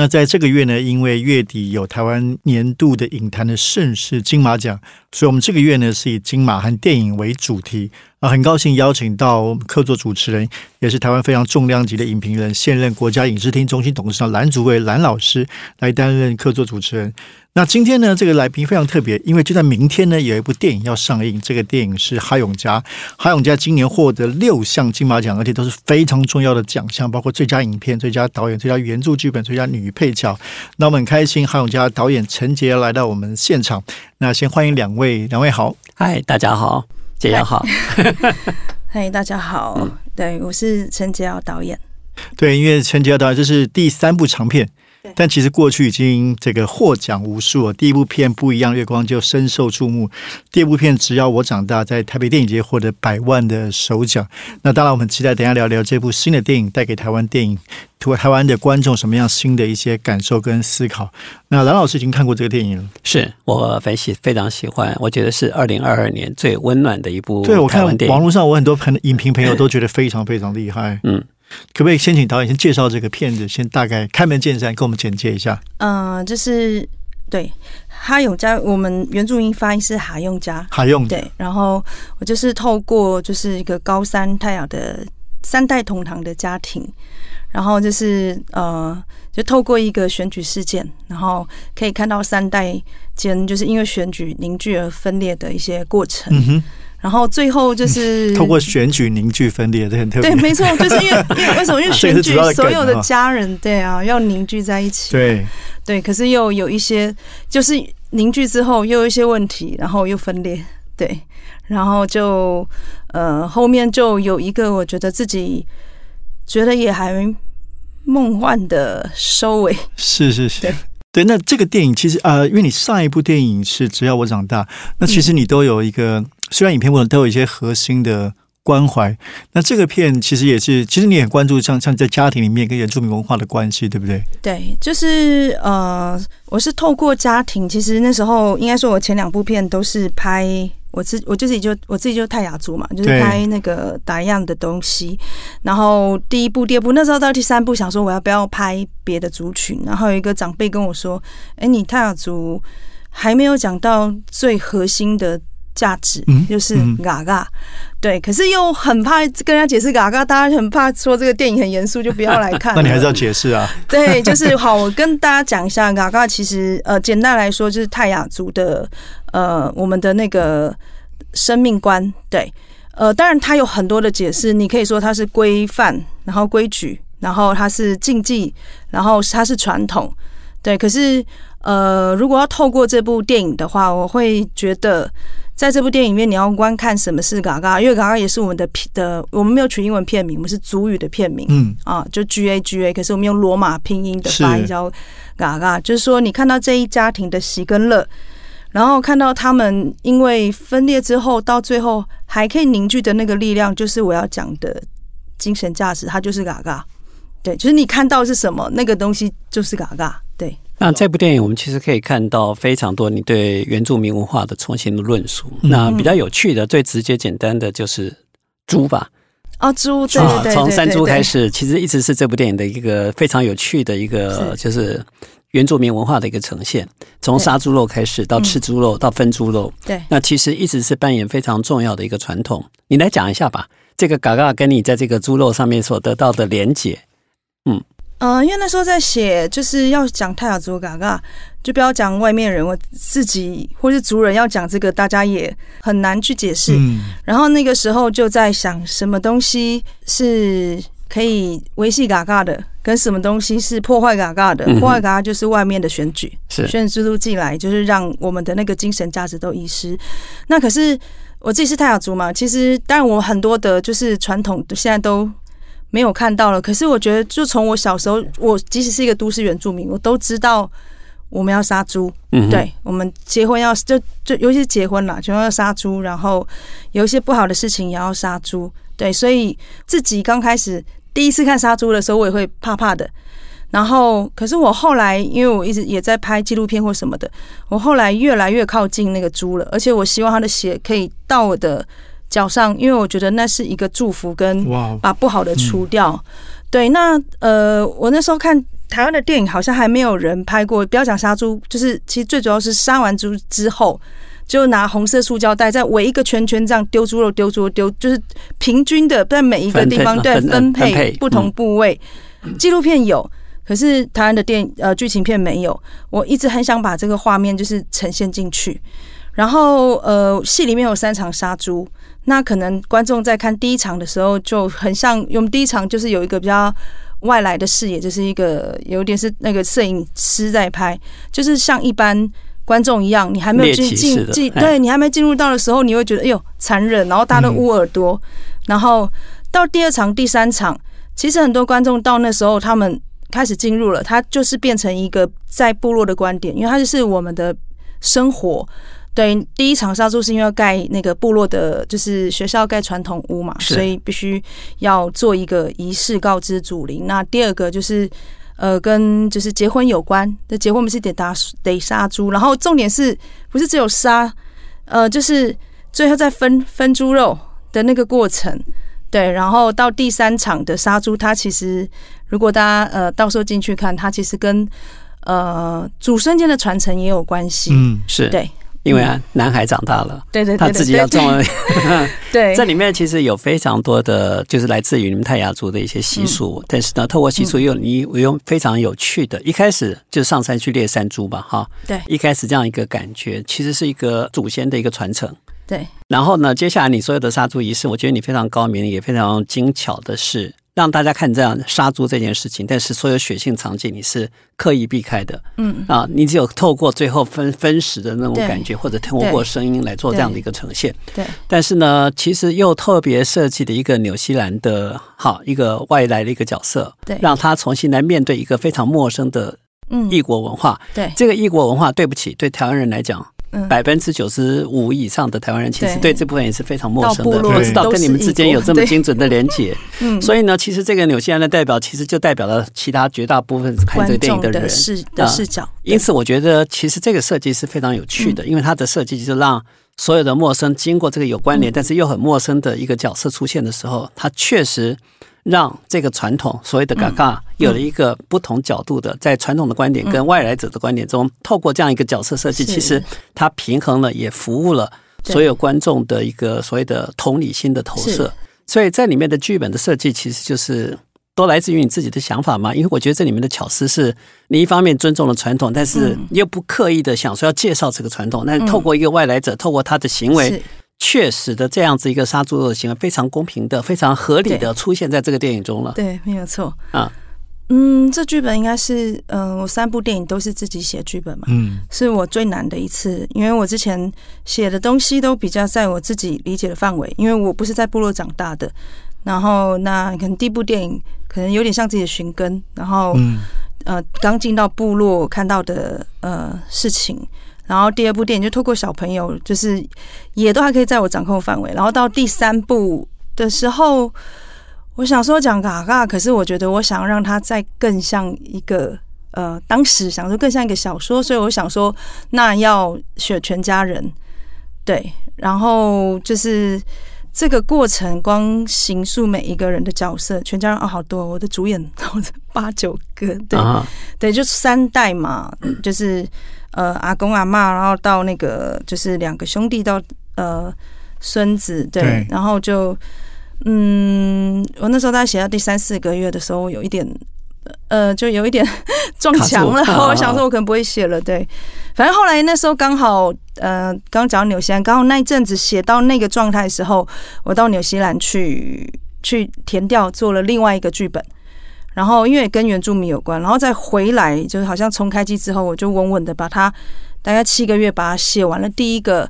那在这个月呢，因为月底有台湾年度的影坛的盛事金马奖，所以我们这个月呢是以金马和电影为主题啊。很高兴邀请到客座主持人，也是台湾非常重量级的影评人，现任国家影视厅中心董事长蓝祖伟蓝老师来担任客座主持人。那今天呢，这个来宾非常特别，因为就在明天呢，有一部电影要上映。这个电影是哈永家，哈永家今年获得六项金马奖，而且都是非常重要的奖项，包括最佳影片、最佳导演、最佳原著剧本、最佳女配角。那我们很开心，韩永佳导演陈杰来到我们现场。那先欢迎两位，两位好，嗨，大家好，杰瑶好，嗨，大家好，对，我是陈杰瑶导演。对，因为陈杰瑶导演这是第三部长片。但其实过去已经这个获奖无数了。第一部片《不一样月光》就深受注目，第二部片《只要我长大》在台北电影节获得百万的首奖。那当然，我们期待等下聊聊这部新的电影带给台湾电影、台湾的观众什么样新的一些感受跟思考。那蓝老师已经看过这个电影了，是我非喜非常喜欢，我觉得是二零二二年最温暖的一部。对我看网络上，我很多朋影评朋友都觉得非常非常厉害。嗯。可不可以先请导演先介绍这个片子，先大概开门见山跟我们简介一下？嗯，就是对哈永家，我们原住民发音是哈永家，哈永对。然后我就是透过就是一个高山太阳的三代同堂的家庭，然后就是呃，就透过一个选举事件，然后可以看到三代间就是因为选举凝聚而分裂的一些过程。嗯哼。然后最后就是 通过选举凝聚分裂，这很特别。对，没错，就是因为 因为为什么？因为选举所有的家人，对啊，要凝聚在一起。对对，可是又有一些，就是凝聚之后又有一些问题，然后又分裂。对，然后就呃后面就有一个，我觉得自己觉得也还梦幻的收尾。是是是。对，那这个电影其实呃，因为你上一部电影是《只要我长大》，那其实你都有一个，虽然影片过程都有一些核心的关怀，那这个片其实也是，其实你也关注像像在家庭里面跟原住民文化的关系，对不对？对，就是呃，我是透过家庭，其实那时候应该说，我前两部片都是拍。我自我自己就我自己就泰雅族嘛，就是拍那个打样的东西。然后第一部、第二部，那时候到第三部，想说我要不要拍别的族群。然后有一个长辈跟我说：“哎，你泰雅族还没有讲到最核心的。”价值就是嘎嘎，对，可是又很怕跟人家解释嘎嘎，大家很怕说这个电影很严肃，就不要来看。那你还是要解释啊？对，就是好，我跟大家讲一下嘎嘎，其实呃，简单来说就是泰雅族的呃，我们的那个生命观。对，呃，当然它有很多的解释，你可以说它是规范，然后规矩，然后它是禁忌，然后它是传统。对，可是呃，如果要透过这部电影的话，我会觉得。在这部电影里面，你要观看什么是嘎嘎，因为嘎嘎也是我们的片的，我们没有取英文片名，我们是主语的片名，嗯。啊，就 G A G A，可是我们用罗马拼音的发音叫嘎嘎，就是说你看到这一家庭的喜跟乐，然后看到他们因为分裂之后，到最后还可以凝聚的那个力量，就是我要讲的精神价值，它就是嘎嘎，对，就是你看到是什么，那个东西就是嘎嘎，对。那这部电影，我们其实可以看到非常多你对原住民文化的重新的论述。那比较有趣的、最直接、简单的就是猪吧。哦，猪，对对对，从山猪开始，其实一直是这部电影的一个非常有趣的一个，就是原住民文化的一个呈现。从杀猪肉开始，到吃猪肉，到分猪肉，对，那其实一直是扮演非常重要的一个传统。你来讲一下吧，这个嘎嘎跟你在这个猪肉上面所得到的连结，嗯。嗯，因为那时候在写，就是要讲泰雅族嘎嘎，就不要讲外面人，我自己或是族人要讲这个，大家也很难去解释。然后那个时候就在想，什么东西是可以维系嘎嘎的，跟什么东西是破坏嘎嘎的？破坏嘎嘎就是外面的选举，选举制度进来，就是让我们的那个精神价值都遗失。那可是我自己是泰雅族嘛，其实当然我很多的就是传统，现在都。没有看到了，可是我觉得，就从我小时候，我即使是一个都市原住民，我都知道我们要杀猪。嗯，对，我们结婚要就就尤其是结婚了，就要杀猪，然后有一些不好的事情也要杀猪。对，所以自己刚开始第一次看杀猪的时候，我也会怕怕的。然后，可是我后来，因为我一直也在拍纪录片或什么的，我后来越来越靠近那个猪了，而且我希望它的血可以到我的脚上，因为我觉得那是一个祝福，跟，把不好的除掉。对，那呃，我那时候看台湾的电影，好像还没有人拍过。不要讲杀猪，就是其实最主要是杀完猪之后，就拿红色塑胶袋再围一个圈圈，这样丢猪肉、丢猪肉、丢，就是平均的在每一个地方对分配不同部位。纪录片有。可是台湾的电呃剧情片没有，我一直很想把这个画面就是呈现进去。然后呃，戏里面有三场杀猪，那可能观众在看第一场的时候就很像，我们第一场就是有一个比较外来的视野，就是一个有点是那个摄影师在拍，就是像一般观众一样，你还没有进进进，哎对你还没进入到的时候，你会觉得哎呦残忍，然后大家都捂耳朵，然后到第二场、第三场，其实很多观众到那时候他们开始进入了，他就是变成一个在部落的观点，因为他就是我们的生活。对，第一场杀猪是因为要盖那个部落的，就是学校盖传统屋嘛，所以必须要做一个仪式告知祖灵。那第二个就是呃，跟就是结婚有关，那结婚我们是得打得杀猪，然后重点是不是只有杀，呃，就是最后再分分猪肉的那个过程。对，然后到第三场的杀猪，它其实如果大家呃到时候进去看，它其实跟呃祖孙间的传承也有关系。嗯，是对因为啊，男孩长大了。对对对，他自己要对。种，对。这里面其实有非常多的，就是来自于你们泰雅族的一些习俗，但是呢，透过习俗又你我用非常有趣的，一开始就上山去猎山猪吧，哈，对。一开始这样一个感觉，其实是一个祖先的一个传承。对。然后呢，接下来你所有的杀猪仪式，我觉得你非常高明，也非常精巧的是让大家看这样杀猪这件事情，但是所有血腥场景你是刻意避开的。嗯。啊，你只有透过最后分分食的那种感觉，或者透过声音来做这样的一个呈现。对。但是呢，其实又特别设计的一个纽西兰的好一个外来的一个角色，对。让他重新来面对一个非常陌生的嗯。异国文化。对。这个异国文化，对不起，对台湾人来讲，嗯百分之九十五以上的台湾人其实对。对这部分也是非常陌生的，不知道跟你们之间有这么精准的连结。嗯。所以呢，其实这个纽西兰的代表，其实就代表了其他绝大部分看这个电影的人。的。视的视角，因此，我觉得其实这个设计是非常有趣嗯。的，因为它的设计就是让所有的陌生经过这个有关嗯。联，但是又很陌生的一个角色出现的时候，它确实让这个传统所谓的嘎嘎有了一个不同角度的，在传统的观点跟外来者的观点中，透过这样一个角色设计，其实它平衡了，也服务了所有观众的一个所谓的同理心的投射。所以在里面的剧本的设计，其实就是都来自于你自己的想法嘛。因为我觉得这里面的巧思是，你一方面尊重了传统，但是嗯。又不刻意的想说要介绍这个传统，但是透过一个外来者，透过他的行为，是确实的这样子一个杀猪肉的行为，非常公平的、非常合理的出现在这个电影中了。对，没有错啊。嗯，这剧本应该是，嗯、我三部电影都是自己写剧本嘛，嗯是我最难的一次，因为我之前写的东西都比较在我自己理解的范围，因为我不是在部落长大的。然后那可能第一部电影可能有点像自己的寻根，然后嗯呃刚进到部落看到的呃事情，然后第二部电影就透过小朋友，就是也都还可以在我掌控范围，然后到第三部的时候，我想说讲嘎嘎，可是我觉得我想让它再更像一个呃，当时想说更像一个小说，所以我想说那要选全家人，对，然后就是。这个过程光形塑每一个人的角色，全家人哦好多，我的主演八九个，对，啊，对，就三代嘛，就是呃阿公阿妈，然后到那个就是两个兄弟到呃孙子，对，对。然后就嗯，我那时候大概写到第三四个月的时候，有一点呃，就有一点 撞墙了，我想说我可能不会写了，对，反正后来那时候刚好呃，刚讲到纽西兰，刚好那一阵子写到那个状态的时候，我到纽西兰去去填调做了另外一个剧本。然后因为跟原住民有关，然后再回来，就是好像重开机之后，我就稳稳的把它大概七个月把它写完了第一个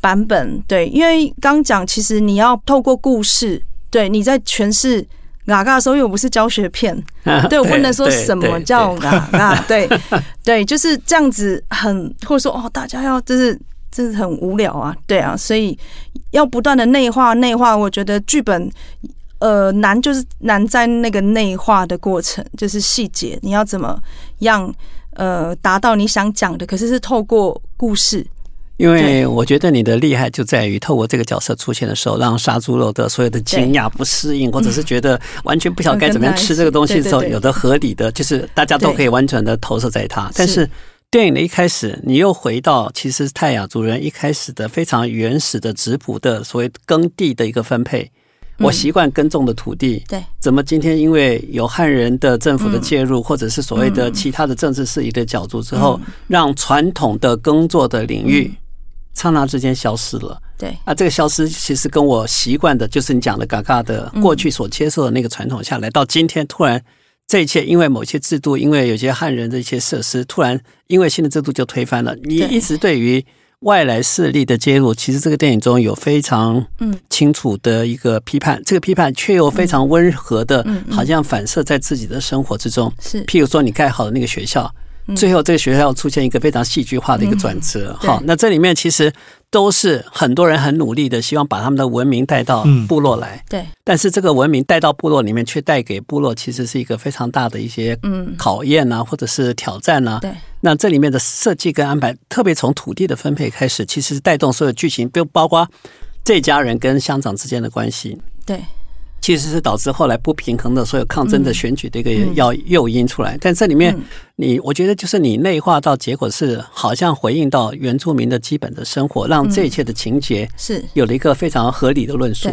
版本。对，因为刚讲其实你要透过故事，对你在诠释嘎嘎的时候，又不是教学片，对我不能说什么叫嘎嘎，对对，就是这样子很，或者说哦，大家要就是这很无聊啊，对啊，所以要不断的内化内化。我觉得剧本呃难就是难在那个内化的过程，就是细节，你要怎么样呃达到你想讲的，可是是透过故事。因为我觉得你的厉害就在于透过这个角色出现的时候，让杀猪肉的所有的惊讶、不适应，或者是觉得完全不晓得该怎么样吃这个东西的时候，有的合理的，就是大家都可以完全的投射在他。但是电影的一开始，你又回到其实泰雅族人一开始的非常原始的质朴的所谓耕地的一个分配。我习惯耕种的土地，对，怎么今天因为有汉人的政府的介入，或者是所谓的其他的政治势力的角逐之后，让传统的耕作的领域。刹那之间消失了，对。啊，这个消失其实跟我习惯的，就是你讲的嘎嘎的过去所接受的那个传统下来，到今天突然这一切因为某些制度，因为有些汉人的一些设施，突然因为新的制度就推翻了。你一直对于外来势力的介入，其实这个电影中有非常嗯清楚的一个批判，这个批判却又非常温和的，好像反射在自己的生活之中。是，譬如说你盖好的那个学校。最后，这个学校出现一个非常戏剧化的一个转折。好，那这里面其实都是很多人很努力的，希望把他们的文明带到部落来。对，但是这个文明带到部落里面，却带给部落其实是一个非常大的一些考验啊，或者是挑战啊。对，那这里面的设计跟安排，特别从土地的分配开始，其实带动所有剧情，就包括这家人跟乡长之间的关系。对。其实是导致后来不平衡的所有抗争的选举的一个要诱因出来，但这里面你我觉得就是你内化到结果是好像回应到原住民的基本的生活，让这一切的情节是。有了一个非常合理的论述。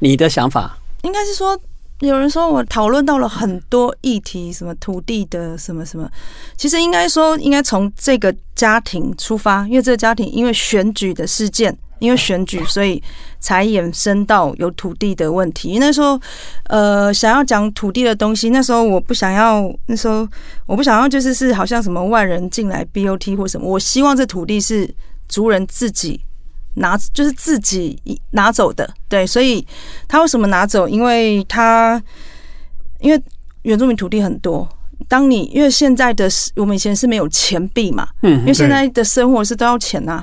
你的想法？应该是说，有人说我讨论到了很多议题，什么土地的什么什么，其实应该说应该从这个家庭出发，因为这个家庭因为选举的事件。因为选举，所以才衍生到有土地的问题。那时候，呃，想要讲土地的东西，那时候我不想要，那时候我不想要，就是是好像什么外人进来 BOT 或什么。我希望这土地是族人自己拿，就是自己拿走的。对，所以他为什么拿走？因为他因为原住民土地很多。当你因为现在的我们以前是没有钱币嘛，嗯，因为现在的生活是都要钱呐，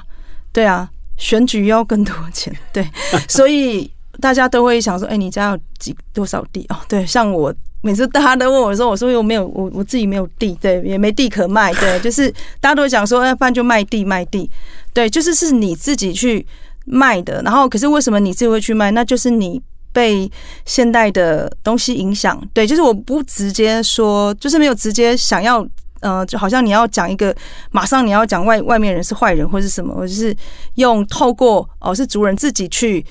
对啊。选举要更多钱，对，所以大家都会想说：“哎，你家有几多少地哦？”对，像我每次大家都问我说：“我说我没有，我我自己没有地，对，也没地可卖，对，就是大家都会讲说，要不然就卖地卖地，对，就是是你自己去卖的。然后，可是为什么你自己会去卖？那就是你被现代的东西影响，对，就是我不直接说，就是没有直接想要。”呃，就好像你要讲一个，马上你要讲外外面人是坏人或是什么，或者是用透过哦是族人自己去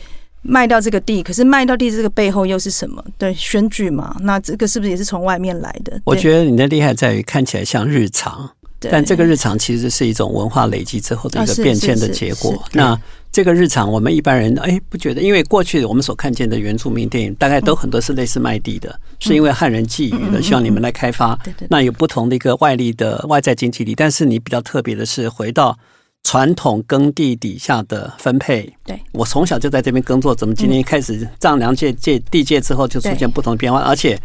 卖掉这个地，可是卖掉地这个背后又是什么？对，选举嘛，那这个是不是也是从外面来的？我觉得你的厉害在于看起来像日常，但这个日常其实是一种文化累积之后的一个变迁的结果。那这个日常，我们一般人哎不觉得，因为过去我们所看见的原住民电影，大概都很多是类似卖地的，是因为汉人觊觎的，希望你们来开发。那有不同的一个外力的外在经济力，但是你比较特别的是回到传统耕地底下的分配。对我从小就在这边耕作，怎么今天一开始丈量界界地界之后就出现不同的变化，而且。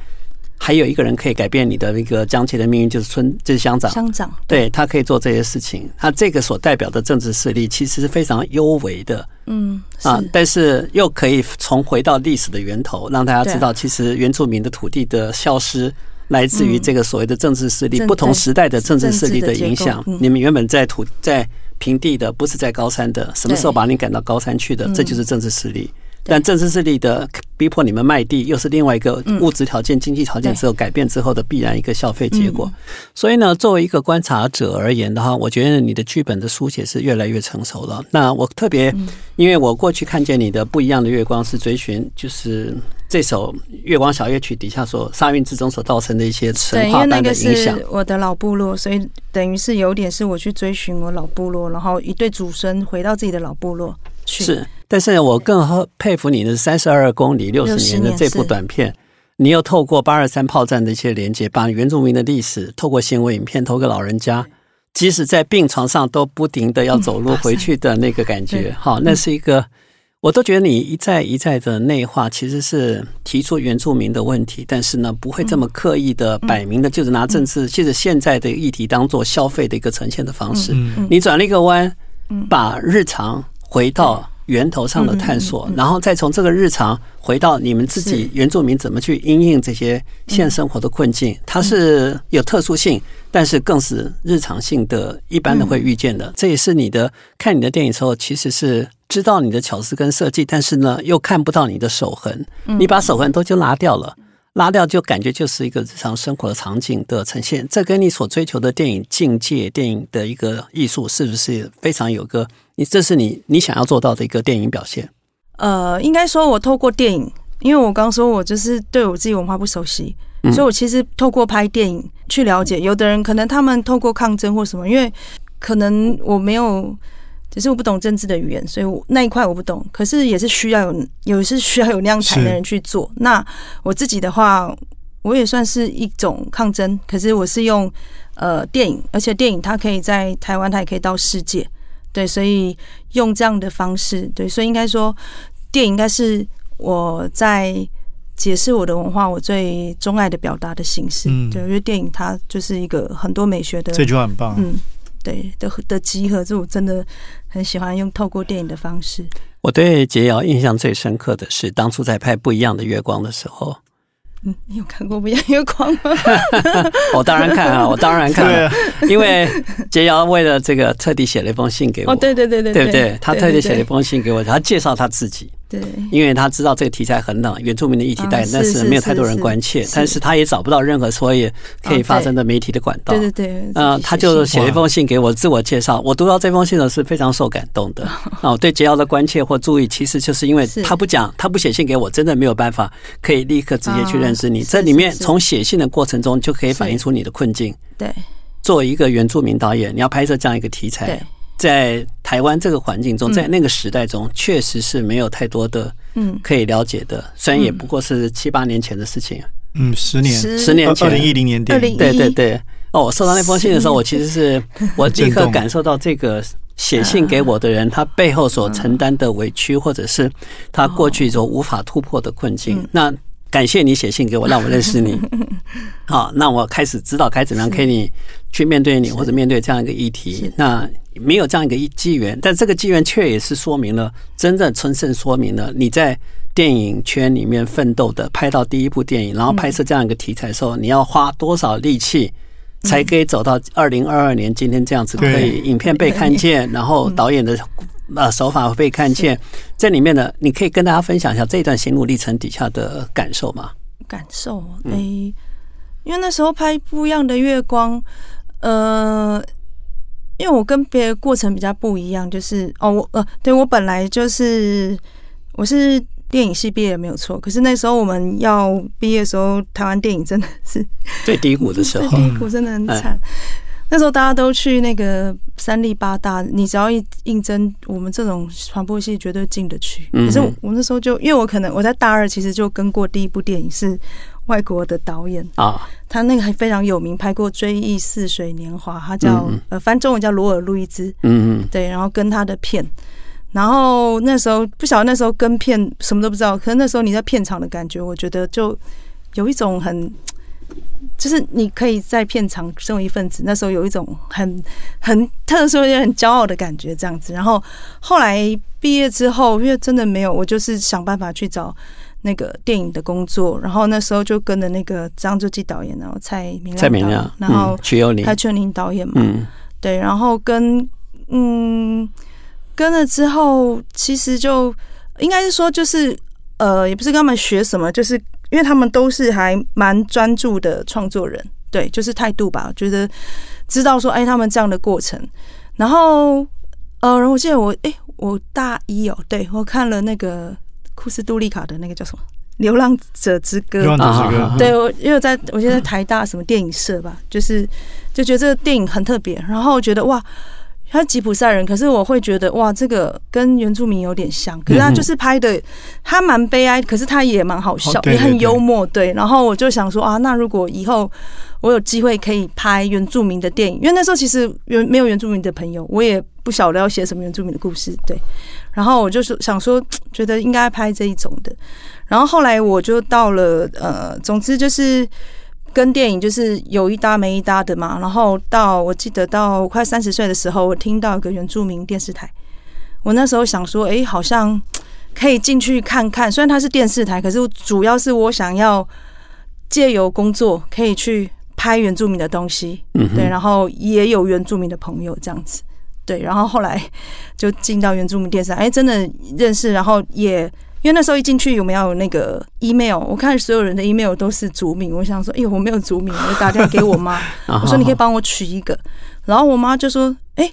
还有一个人可以改变你的那个江界的命运，就是村，就是乡长。乡长，对他可以做这些事情。他这个所代表的政治势力，其实是非常优微的。嗯，啊，但是又可以重回到历史的源头，让大家知道，其实原住民的土地的消失，来自于这个所谓的政治势力，不同时代的政治势力的影响。你们原本在土在平地的，不是在高山的，什么时候把你赶到高山去的？这就是政治势力。但政治势力的逼迫你们卖地，又是另外一个物质条件、经济条件之后改变之后的必然一个消费结果。所以呢，作为一个观察者而言的话，我觉得你的剧本的书写是越来越成熟了。那我特别，因为我过去看见你的不一样的月光是追寻，就是这首《月光小夜曲》底下所沙韵之中所造成的一些神话般的影响。我的老部落，所以等于是有点是我去追寻我老部落，然后一对祖孙回到自己的老部落去。是。但是我更佩服你的三十二公里六十年的这部短片，你又透过八二三炮战的一些连接，把原住民的历史透过新闻影片，透过老人家，即使在病床上都不停的要走路回去的那个感觉，好，那是一个，我都觉得你一再一再的内化，其实是提出原住民的问题，但是呢，不会这么刻意的摆明的，就是拿政治，就是现在的议题当做消费的一个呈现的方式，你转了一个弯。把日常回到源头上的探索，然后再从这个日常回到你们自己原住民怎么去应应这些现生活的困境，它是有特殊性，但是更是日常性的，一般的会遇见的。这也是你的看你的电影时候，其实是知道你的巧思跟设计，但是呢又看不到你的手痕，你把手痕都就拿掉了。拉掉就感觉就是一个日常生活的场景的呈现，这跟你所追求的电影境界、电影的一个艺术，是不是非常有个？你这是你你想要做到的一个电影表现？呃，应该说，我透过电影，因为我刚说我就是对我自己文化不熟悉，所以我其实透过拍电影去了解。有的人可能他们透过抗争或什么，因为可能我没有。只是我不懂政治的语言，所以我那一块我不懂。可是也是需要有有是需要有那样才的人去做。那我自己的话，我也算是一种抗争。可是我是用呃电影，而且电影它可以在台湾，它也可以到世界。对，所以用这样的方式，对，所以应该说电影应该是我在解释我的文化，我最钟爱的表达的形式。嗯，对，因为电影它就是一个很多美学的，这句话很棒。嗯。对的的集合，这我真的很喜欢用透过电影的方式。我对杰瑶印象最深刻的是当初在拍《不一样的月光》的时候。嗯，你有看过《不一样月光》吗？我当然看啊，我当然看了，因为杰瑶为了这个特地写了一封信给我。哦，对对对对，对不对？他特地写了一封信给我，他介绍他自己。对，因为他知道这个题材很冷，原住民的议题带，但是没有太多人关切，但是他也找不到任何所以可以发生的媒体的管道。对对对，嗯，他就写了一封信给我，自我介绍。我读到这封信呢，是非常受感动的。啊，对杰瑶的关切或注意，其实就是因为他不讲，他不写信给我，真的没有办法可以立刻直接去认识你。这里面从写信的过程中就可以反映出你的困境。对，作为一个原住民导演，你要拍摄这样一个题材。在台湾这个环境中，在那个时代中，确实是没有太多的嗯。可以了解的。虽然也不过是七八年前的事情，嗯，十年，十年前，二零一零年，对对对。哦，我收到那封信的时候，我其实是我立刻感受到这个写信给我的人，他背后所承担的委屈，或者是他过去所无法突破的困境。那感谢你写信给我，让我认识你。好，那我开始知道该怎么样可以去面对你，或者面对这样一个议题。那没有这样一个一机缘，但这个机缘却也是说明了，真正真正说明了你在电影圈里面奋斗的，拍到第一部电影，然后拍摄这样一个题材的时候，你要花多少力气，才可以走到二零二二年今天这样子，可以影片被看见，然后导演的呃手法被看见，这里面呢，你可以跟大家分享一下这一段心路历程底下的感受吗？感受哎，因为那时候拍不一样的月光，呃。因为我跟别的过程比较不一样，就是哦，我呃，对我本来就是我是电影系毕业没有错，可是那时候我们要毕业的时候，台湾电影真的是 最低谷的时候，最低谷真的很惨。那时候大家都去那个三立八大，你只要一应征，我们这种传播系绝对进得去。可是我那时候就因为我可能我在大二其实就跟过第一部电影是。外国的导演啊，他那个还非常有名，拍过《追忆似水年华》，他叫呃，翻中文叫罗尔·路易兹。嗯嗯，对，然后跟他的片，然后那时候不晓得那时候跟片什么都不知道，可是那时候你在片场的感觉，我觉得就有一种很，就是你可以在片场身为一份子，那时候有一种很很特殊也很骄傲的感觉，这样子。然后后来毕业之后，因为真的没有，我就是想办法去找。那个电影的工作，然后那时候就跟着那个张作骥导演，然后蔡明蔡明亮，然后曲友林，蔡春林导演嘛，嗯，对，然后跟嗯跟了之后，其实就应该是说，就是呃，也不是跟他们学什么，就是因为他们都是还蛮专注的创作人，对，就是态度吧，觉得知道说，哎，他们这样的过程，然后呃，然后我记得我哎，我大一哦，对我看了那个。库斯杜利卡的那个叫什么《流浪者之歌》？流浪者之歌。对我，因为在我现在台大什么电影社吧，就是就觉得这个电影很特别，然后觉得哇，他吉普赛人，可是我会觉得哇，这个跟原住民有点像，可是他就是拍的，他蛮悲哀，可是他也蛮好笑，也很幽默。对，然后我就想说啊，那如果以后我有机会可以拍原住民的电影，因为那时候其实原没有原住民的朋友，我也不晓得要写什么原住民的故事。对。然后我就是想说，觉得应该拍这一种的。然后后来我就到了，呃，总之就是跟电影就是有一搭没一搭的嘛。然后到我记得到快三十岁的时候，我听到一个原住民电视台，我那时候想说，哎，好像可以进去看看。虽然它是电视台，可是主要是我想要借由工作可以去拍原住民的东西，嗯对，然后也有原住民的朋友这样子，对，然后后来就进到原住民电视台，哎，真的认识，然后也因为那时候一进去有没有那个 email，我看所有人的 email 都是族名，我想说，哎呦，我没有族名，我就打电话给我妈，啊我说你可以帮我取一个，然后我妈就说，哎，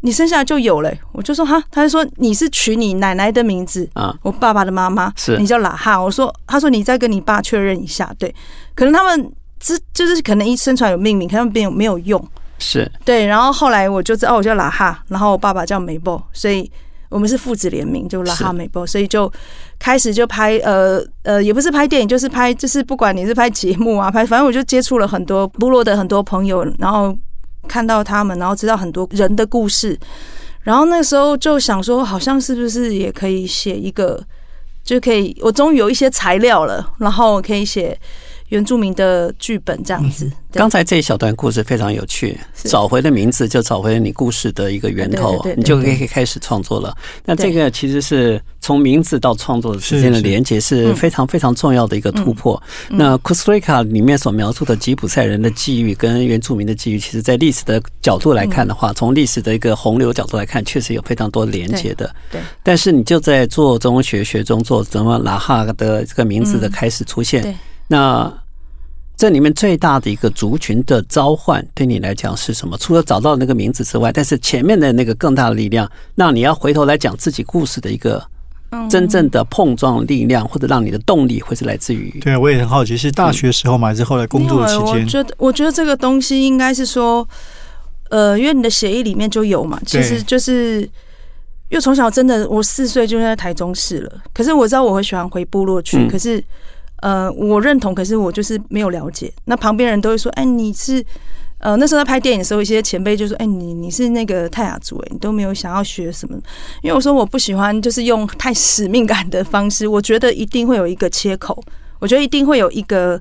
你生下来就有了、我就说哈，她就说你是取你奶奶的名字，啊，我爸爸的妈妈是。你叫拉哈，我说，他说你再跟你爸确认一下，对，可能他们之就是可能一生出来有命名，可他们没有没有用，是。对，然后后来我就知道我叫拉哈，然后我爸爸叫梅波，所以我们是父子联名，就拉哈是。美波，所以就开始就拍呃呃，也不是拍电影，就是拍就是不管你是拍节目啊，拍反正我就接触了很多部落的很多朋友，然后看到他们，然后知道很多人的故事，然后那时候就想说，好像是不是也可以写一个，就可以我终于有一些材料了，然后可以写原住民的剧本这样子。刚才这一小段故事非常有趣，找回了名字就找回了你故事的一个源头你就可以开始创作了。那这个其实是从名字到创作之间的连接是非常非常重要的一个突破。那 Costa Rica 里面所描述的吉普赛人的际遇跟原住民的际遇，其实在历史的角度来看的话，从历史的一个洪流角度来看，确实有非常多连接的。对，但是你就在做中学学中做怎么拉哈的这个名字的开始出现，对那这里面最大的一个族群的召唤，对你来讲是什么？除了找到那个名字之外，但是前面的那个更大的力量，让你要回头来讲自己故事的一个真正的碰撞力量，或者让你的动力，会是来自于对，我也很好奇，是大学时候嘛？还是后来工作的期间欸我间？觉得，我觉得这个东西应该是说，呃，因为你的协议里面就有嘛，其实就是，因为从小真的，我四岁就在台中市了，可是我知道我会喜欢回部落去，嗯可是，呃，我认同，可是我就是没有了解。那旁边人都会说，哎，你是。呃，那时候在拍电影的时候，一些前辈就说：“哎、你你是那个泰雅族，哎，你都没有想要学什么？”因为我说我不喜欢，就是用太使命感的方式。我觉得一定会有一个切口，我觉得一定会有一个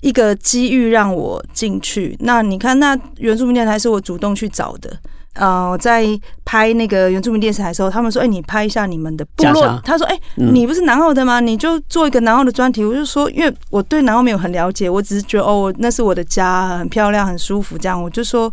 一个机遇让我进去。那你看，那原住民电台是我主动去找的。呃，我在拍那个原住民电视台的时候，他们说：“哎、你拍一下你们的部落。”他说：“哎、嗯你不是南澳的吗？你就做一个南澳的专题。”我就说：“因为我对南澳没有很了解，我只是觉得哦，那是我的家，很漂亮，很舒服。”这样我就说。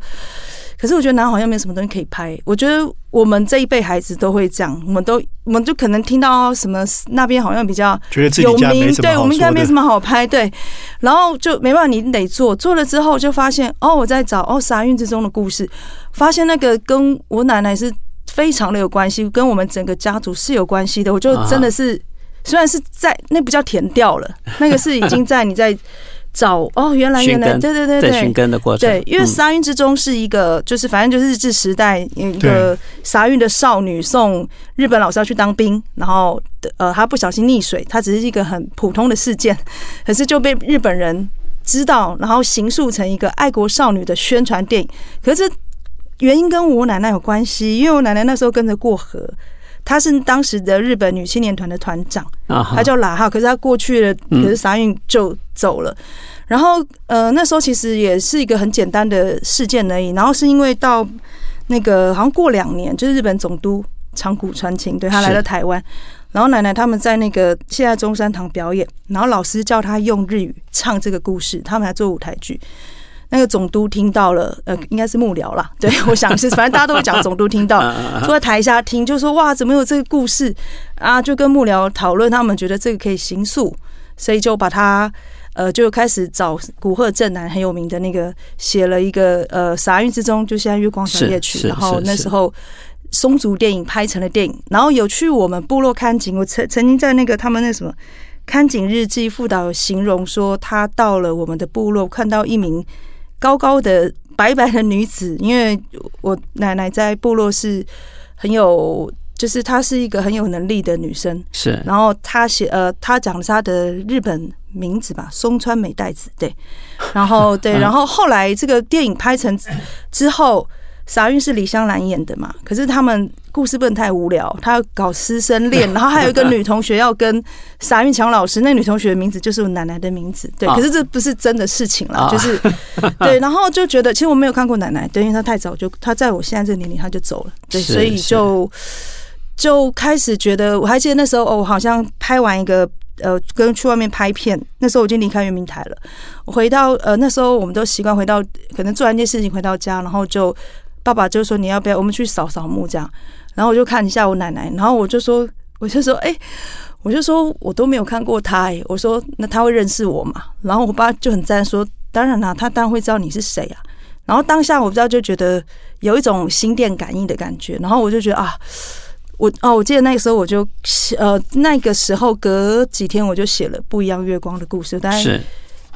可是我觉得南好像没有什么东西可以拍。我觉得我们这一辈孩子都会这样，我们都我们就可能听到什么那边好像比较觉得自己有名，对我们应该没什。么好拍，对，然后就没办法，你得做，做了之后就发现，哦，我在找哦傻运之中的故事，发现那个跟我奶奶是非常的有关系，跟我们整个家族是有关系的，我就真的是，虽然是在那不叫填掉了，那个是已经在你在找哦，原来原来，根对对对对，寻根的过程。对，因为嗯沙运之中是一个，就是反正就是日治时代一个沙运的少女送日本老师要去当兵，然后呃，她不小心溺水，她只是一个很普通的事件，可是就被日本人知道，然后形塑成一个爱国少女的宣传电影。可是原因跟我奶奶有关系，因为我奶奶那时候跟着过河。她是当时的日本女青年团的团长，她叫拉哈，可是她过去了，嗯可是沙运就走了。然后呃，那时候其实也是一个很简单的事件而已。然后是因为到那个好像过两年，就是日本总督长谷川晴对他来是到台湾，然后奶奶他们在那个现在中山堂表演，然后老师叫他用日语唱这个故事，他们来做舞台剧。那个总督听到了，呃，应该是幕僚啦，对 我想是，反正大家都会讲总督听到，坐在台下听，就说哇，怎么有这个故事啊？就跟幕僚讨论，他们觉得这个可以行诉，所以就把他呃就开始找古贺正男很有名的那个写了一个呃《傻运之中》，就现在月光小夜曲，然后那时候松竹电影拍成了电影，然后有去我们部落看景，我曾曾经在那个他们那什么。看景日记副导形容说，他到了我们的部落，看到一名高高的白白的女子，因为我奶奶在部落是很有，就是她是一个很有能力的女生。是然后她写呃，她讲她的日本名字吧，松川美代子对。然后对，然后后来这个电影拍成之后，傻运是李香兰演的嘛，可是他们故事不能太无聊，他要搞师生恋，然后还有一个女同学要跟傻运抢老师，那女同学的名字就是我奶奶的名字，对，啊可是这不是真的事情啦，啊就是 对，然后就觉得其实我没有看过奶奶，对，因为她太早就她在我现在这个年龄她就走了，对，所以就就开始觉得，我还记得那时候哦，我好像拍完一个。呃，跟去外面拍片，那时候我已经离开圆明台了。我回到呃那时候我们都习惯回到，可能做完一件事情回到家，然后就爸爸就说你要不要我们去扫扫墓这样，然后我就看一下我奶奶，然后我就说我就说哎、我就说我都没有看过她哎、我说那她会认识我嘛？然后我爸就很赞说当然啦、她当然会知道你是谁啊。然后当下我不知道就觉得有一种心电感应的感觉，然后我就觉得啊。我哦，我记得那个时候我就呃，那个时候隔几天我就写了《不一样月光》的故事，大概是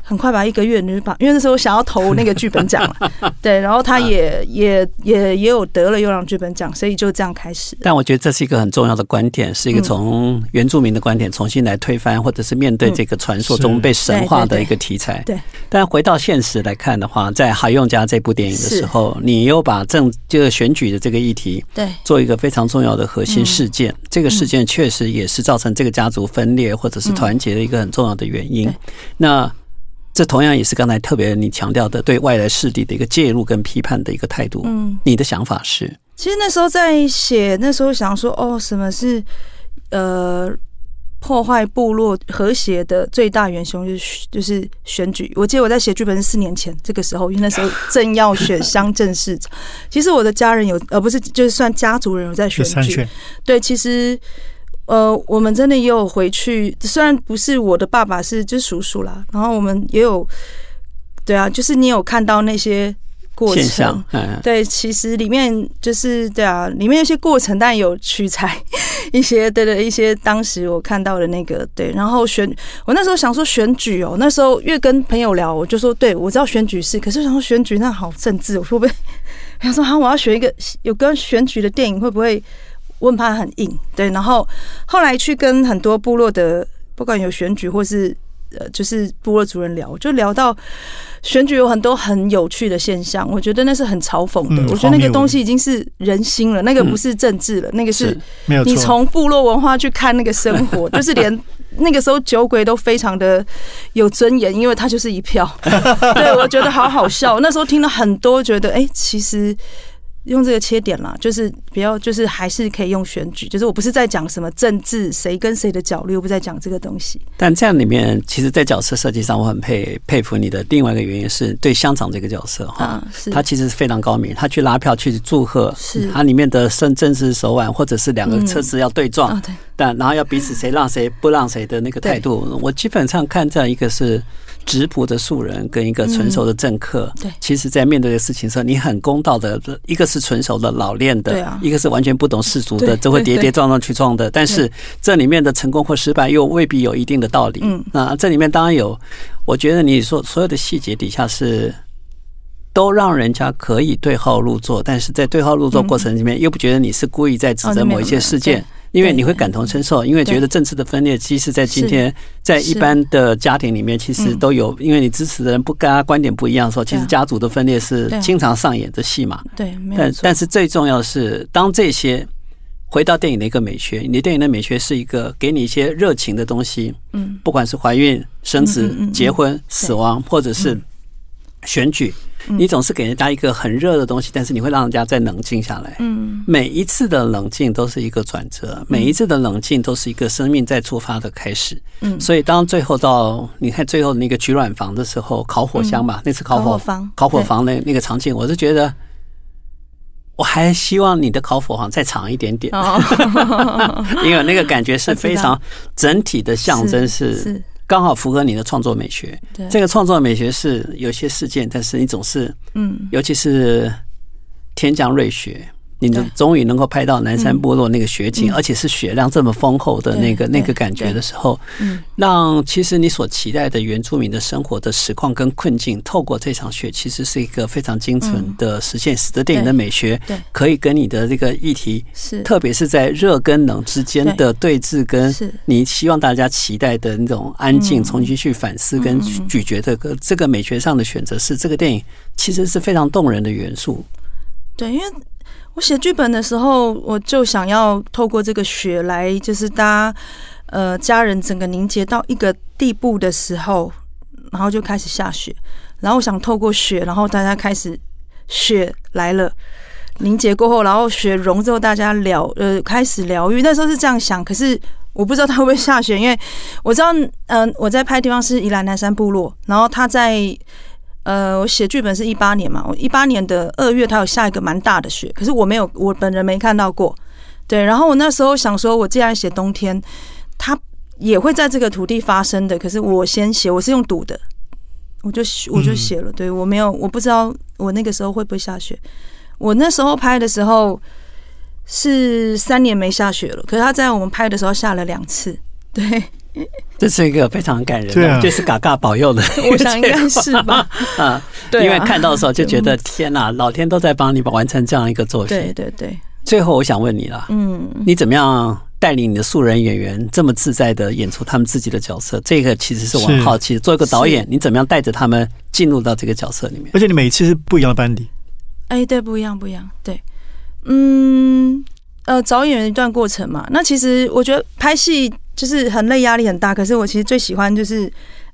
很快吧，一个月你就把，因为那时候想要投那个剧本奖了，对，然后他也也也也有得了优良剧本奖，所以就这样开始。但我觉得这是一个很重要的观点，是一个从原住民的观点重新来推翻，或者是面对这个传说中被神话的一个题材。对。对对但回到现实来看的话，在《海用家》这部电影的时候，你又把政就是选举的这个议题对。做一个非常重要的核心事件。这个事件确实也是造成这个家族分裂或者是团结的一个很重要的原因。对。那这同样也是刚才特别你强调的对外来势力的一个介入跟批判的一个态度。嗯，你的想法是？其实那时候在写，那时候想说，哦，什么是呃破坏部落和谐的最大元凶，就是就是选举。我记得我在写剧本是四年前，这个时候，因为那时候正要选乡镇市长。其实我的家人有，呃，不是，就是算家族人有在选举。对，其实呃，我们真的也有回去，虽然不是我的爸爸，是就是叔叔啦，然后我们也有，对啊，就是你有看到那些过程对，其实里面就是对啊，里面有些过程，但有取材 一些对对一些当时我看到的那个对，然后选我那时候想说选举哦，那时候越跟朋友聊，我就说对我知道选举是，可是想说选举那好政治，我说会不会？他说好，我要选一个有跟选举的电影，会不会？我很怕它很硬，对。然后后来去跟很多部落的，不管有选举或是呃，就是部落主人聊，就聊到选举有很多很有趣的现象，我觉得那是很嘲讽的。嗯我觉得那个东西已经是人心了，那个嗯不是政治了，那个是。你从部落文化去看那个生活，就是连那个时候酒鬼都非常的有尊严，因为他就是一票。对我觉得好好笑，那时候听了很多，觉得哎、其实。用这个切点啦，就是比较，就是还是可以用选举，就是我不是在讲什么政治谁跟谁的角力，我不在讲这个东西。但这样里面，其实，在角色设计上，我很佩佩服你的另外一个原因是对乡长这个角色哈他其实是非常高明，他去拉票去祝贺，是。他里面的政政治手腕，或者是两个车子要对撞，但然后要彼此谁让谁不让谁的那个态度，我基本上看这样一个是质朴的素人跟一个成熟的政客，对。其实在面对的事情上，你很公道的，一个是成熟的老练的，一个是完全不懂世俗的，对这会跌跌撞撞去撞的，但是这里面的成功或失败又未必有一定的道理，嗯。那这里面当然有，我觉得你说所有的细节底下是。都让人家可以对号入座，但是在对号入座过程里面，又不觉得你是故意在指责某一些事件，因为你会感同身受，因为觉得政治的分裂，其实在今天，在一般的家庭里面，其实都有，因为你支持的人不跟他观点不一样的时候，其实家族的分裂是经常上演的戏嘛。对，但。但是最重要的是，当这些回到电影的一个美学，你的电影的美学是一个给你一些热情的东西，嗯，不管是怀孕、生子结婚、死亡，或者是选举，你总是给人家一个很热的东西，但是你会让人家再冷静下来。嗯，每一次的冷静都是一个转折，每一次的冷静都是一个生命再出发的开始。嗯。所以当最后到你看最后那个取暖房的时候，烤火箱吧，那次烤烤火火房烤火房那那个场景，我是觉得。我还希望你的烤火房再长一点点，哦，因为那个感觉是非常整体的象征，是是，刚好符合你的创作美学。对，这个创作美学是有些事件，但是你总是，嗯，尤其是天降瑞雪，你能终于能够拍到南山部落那个雪景，嗯。而且是雪量这么丰厚的那个那个感觉的时候，嗯，让其实你所期待的原住民的生活的实况跟困境，透过这场雪，其实是一个非常精准的实现，使得电影的美学可以跟你的这个议题是，特别是在热跟冷之间的对。峙，跟你希望大家期待的那种安静，嗯。重新去反思跟嗯。咀嚼的个这个美学上的选择，是这个电影其实是非常动人的元素。对，因为我写剧本的时候，我就想要透过这个雪来，就是大家呃家人整个凝结到一个地步的时候，然后就开始下雪，然后我想透过雪，然后大家开始雪来了。凝结过后，然后雪融之后，大家疗呃开始疗愈。那时候是这样想，可是我不知道它会不会下雪，因为我知道，嗯、我在拍地方是宜兰南山部落，然后他在呃，我写剧本是一八年嘛，我一八年的二月，它有下一个蛮大的雪，可是我没有，我本人没看到过。对，然后我那时候想说，我既然写冬天，它也会在这个土地发生的，可是我先写，我是用赌的，我就我就写了，对我没有，我不知道我那个时候会不会下雪。我那时候拍的时候是三年没下雪了，可是他在我们拍的时候下了两次。对，这是一个非常感人的，就是嘎嘎保佑的，我想应该是吧。啊，对啊因为看到的时候就觉得天哪，老天都在帮你完成这样一个作品。对对对，最后我想问你了，嗯，你怎么样带领你的素人演员这么自在的演出他们自己的角色？这个其实是我很是好奇的。做一个导演，你怎么样带着他们进入到这个角色里面？而且你每次是不一样的班底，哎，对，不一样，不一样，对，嗯，呃，找演员一段过程嘛。那其实我觉得拍戏就是很累，压力很大。可是我其实最喜欢就是，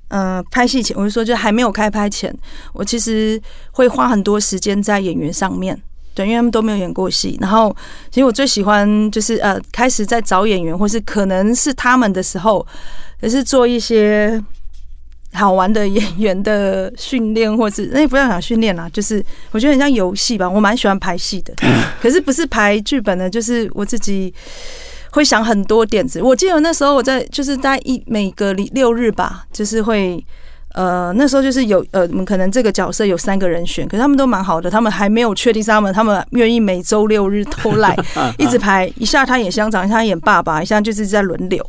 呃，拍戏前，我就说，就还没有开拍前，我其实会花很多时间在演员上面。对，因为他们都没有演过戏。然后，其实我最喜欢就是呃，开始在找演员，或是可能是他们的时候，也是做一些好玩的演员的训练，或是那也 不要讲训练啦，就是我觉得很像游戏吧。我蛮喜欢排戏的，可是不是排剧本的，就是我自己会想很多点子。我记得那时候我在就是在一每个礼六日吧，就是会。呃，那时候就是有呃，可能这个角色有三个人选，可是他们都蛮好的，他们还没有确定是他们，他们愿意每周六日偷来，一直排，一下他演乡长，一下他演爸爸，一下就是在轮流，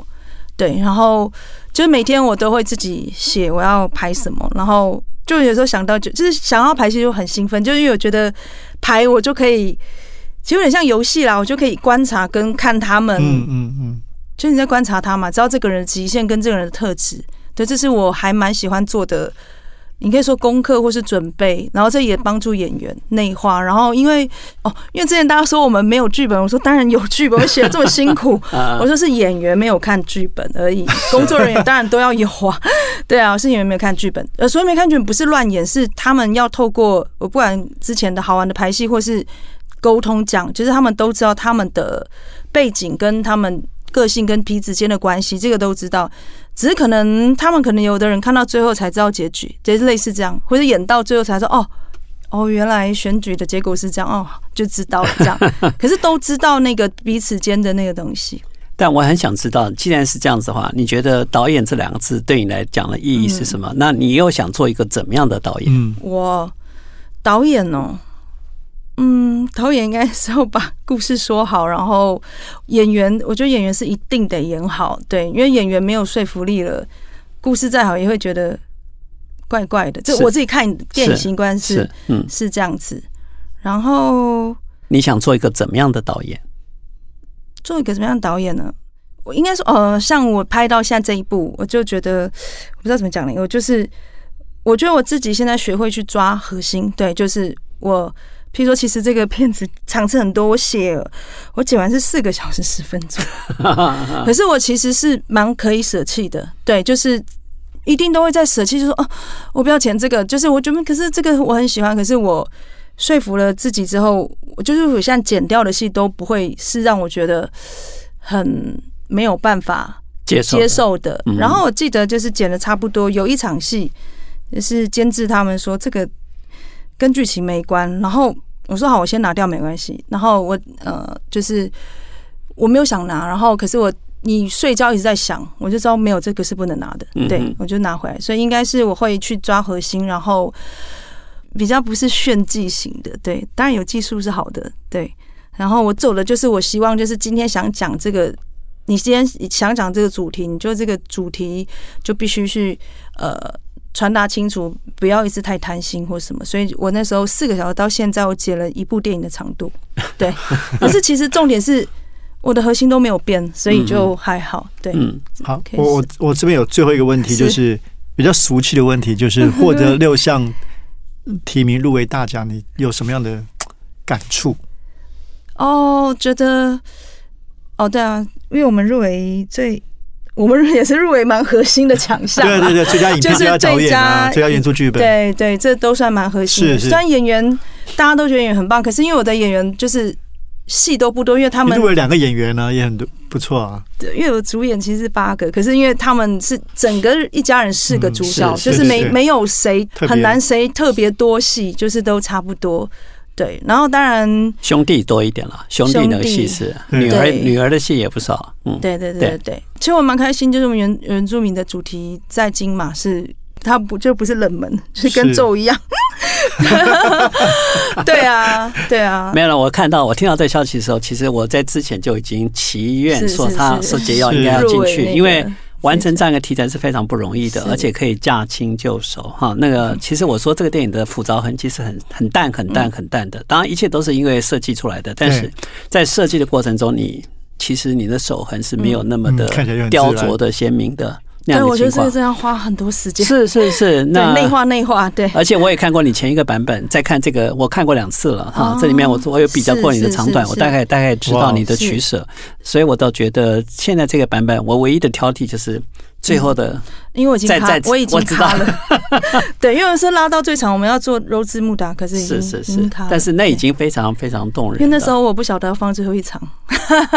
对，然后就是每天我都会自己写我要拍什么，然后就有时候想到就就是想要排戏就很兴奋，就是因为我觉得排我就可以，其实有点像游戏啦，我就可以观察跟看他们，嗯嗯嗯，就是你在观察他嘛，知道这个人的极限跟这个人的特质，对，这是我还蛮喜欢做的。你可以说功课或是准备，然后这也帮助演员内化。然后因为哦，因为之前大家说我们没有剧本，我说当然有剧本，我写的这么辛苦，啊我说是演员没有看剧本而已，工作人员当然都要有啊。对啊，是演员没有看剧本，呃，所以没看剧本不是乱演，是他们要透过我不管之前的好玩的排戏或是沟通讲，就是他们都知道他们的背景跟他们个性跟彼此间的关系，这个都知道。只是可能他们可能有的人看到最后才知道结局，就是类似这样，或者演到最后才说哦哦，原来选举的结果是这样哦，就知道了这样。可是都知道那个彼此间的那个东西。但我很想知道，既然是这样子的话，你觉得导演这两个字对你来讲的意义是什么？那你又想做一个怎么样的导演？嗯，我导演哦，嗯，导演应该是要把故事说好，然后演员，我觉得演员是一定得演好，对，因为演员没有说服力了，故事再好也会觉得怪怪的。这我自己看电影习惯是是，嗯，是这样子，然后你想做一个怎么样的导演？做一个什么样的导演呢？我应该说，呃，像我拍到现在这一部，我就觉得我不知道怎么讲呢，我就是我觉得我自己现在学会去抓核心，对，就是我，譬如说，其实这个片子场次很多，我写我剪完是四个小时十分钟，可是我其实是蛮可以舍弃的，对，就是一定都会在舍弃，就说哦，我不要剪这个，就是我觉得，可是这个我很喜欢，可是我说服了自己之后，我就是我现在剪掉的戏都不会是让我觉得很没有办法接受接受的嗯。然后我记得就是剪的差不多，有一场戏就是监制他们说这个跟剧情没关，然后我说好，我先拿掉没关系。然后我呃就是我没有想拿，然后可是我你睡觉一直在想，我就知道没有这个是不能拿的，嗯对我就拿回来。所以应该是我会去抓核心，然后比较不是炫技型的，对，当然有技术是好的，对。然后我走的就是我希望就是今天想讲这个，你今天想讲这个主题，你就这个主题就必须去呃传达清楚，不要一直太贪心或什么。所以我那时候四个小时到现在，我剪了一部电影的长度，对。可是其实重点是我的核心都没有变，所以就还好，对。嗯，好，我我我这边有最后一个问题，就是比较俗气的问题，就是获得六项提名入围大奖，你有什么样的感触？哦，觉得哦，对啊，因为我们入围最，我们也是入围蛮核心的奖项啦，对对对，最佳影片、就是最佳导演啊、最佳最佳原著剧本，对对，这都算蛮核心虽然演员大家都觉得演员很棒，可是因为我的演员就是戏都不多，因为他们你入围两个演员呢，也很多不错啊。对因为我主演其实是八个，可是因为他们是整个一家人四个主角，嗯是就是没没有谁很难谁特别多戏，就是都差不多。对，然后当然，兄弟多一点了，兄弟那个戏是女儿女儿的戏也不少，嗯，对对对对。对对，其实我蛮开心，就是我们原原住民的主题在金马是。它不就不是冷门，是。跟咒一样。对啊，对啊，没有了。我看到我听到这消息的时候，其实我在之前就已经祈愿说他是说杰耀应该要进去，因为完成这样一个题材是非常不容易的，而且可以驾轻就熟哈。那个其实我说这个电影的浮躁痕迹是很很淡、很淡、很淡的，当然一切都是因为设计出来的，但是在设计的过程中，你其实你的手痕是没有那么的雕琢的鲜明的那对，我觉得这个。真要花很多时间。是是是，对，那内化内化，对，而且我也看过你前一个版本，再看这个，我看过两次了哈。哦这里面我我有比较过你的长短，我大概大概知道你的取舍，所以我倒觉得现在这个版本，我唯一的挑剔就是最后的因为我已经卡在在，我已经我知道卡了。对，因为是拉到最长，我们要做柔字幕达，可是是是是但是那已经非常非常动人。因为那时候我不晓得要放最后一场，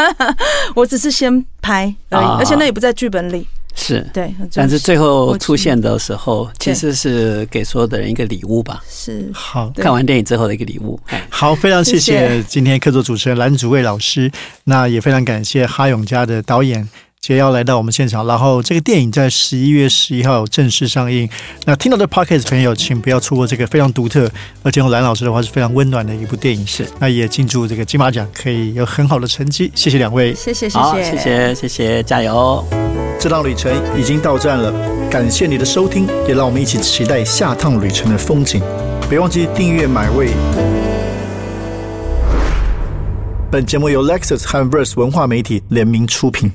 我只是先拍而已，啊而且那也不在剧本里。是，对，但是最后出现的时候，其实是给所有的人一个礼物吧，是。好，看完电影之后的一个礼物。哎。好，非常谢谢。谢谢今天客座主持人蓝祖蔚老师，那也非常感谢哈永家的导演。杰要来到我们现场，然后这个电影在十一月十一号正式上映。那听到的 podcast 朋友，请不要错过这个非常独特，而且用蓝老师的话是非常温暖的一部电影。是，那也敬祝这个金马奖可以有很好的成绩。谢谢两位，谢谢谢好，谢谢谢谢谢，加油！这趟旅程已经到站了，感谢你的收听，也让我们一起期待下趟旅程的风景。别忘记订阅买位。本节目由 Lexus 和 Verse 文化媒体联名出品。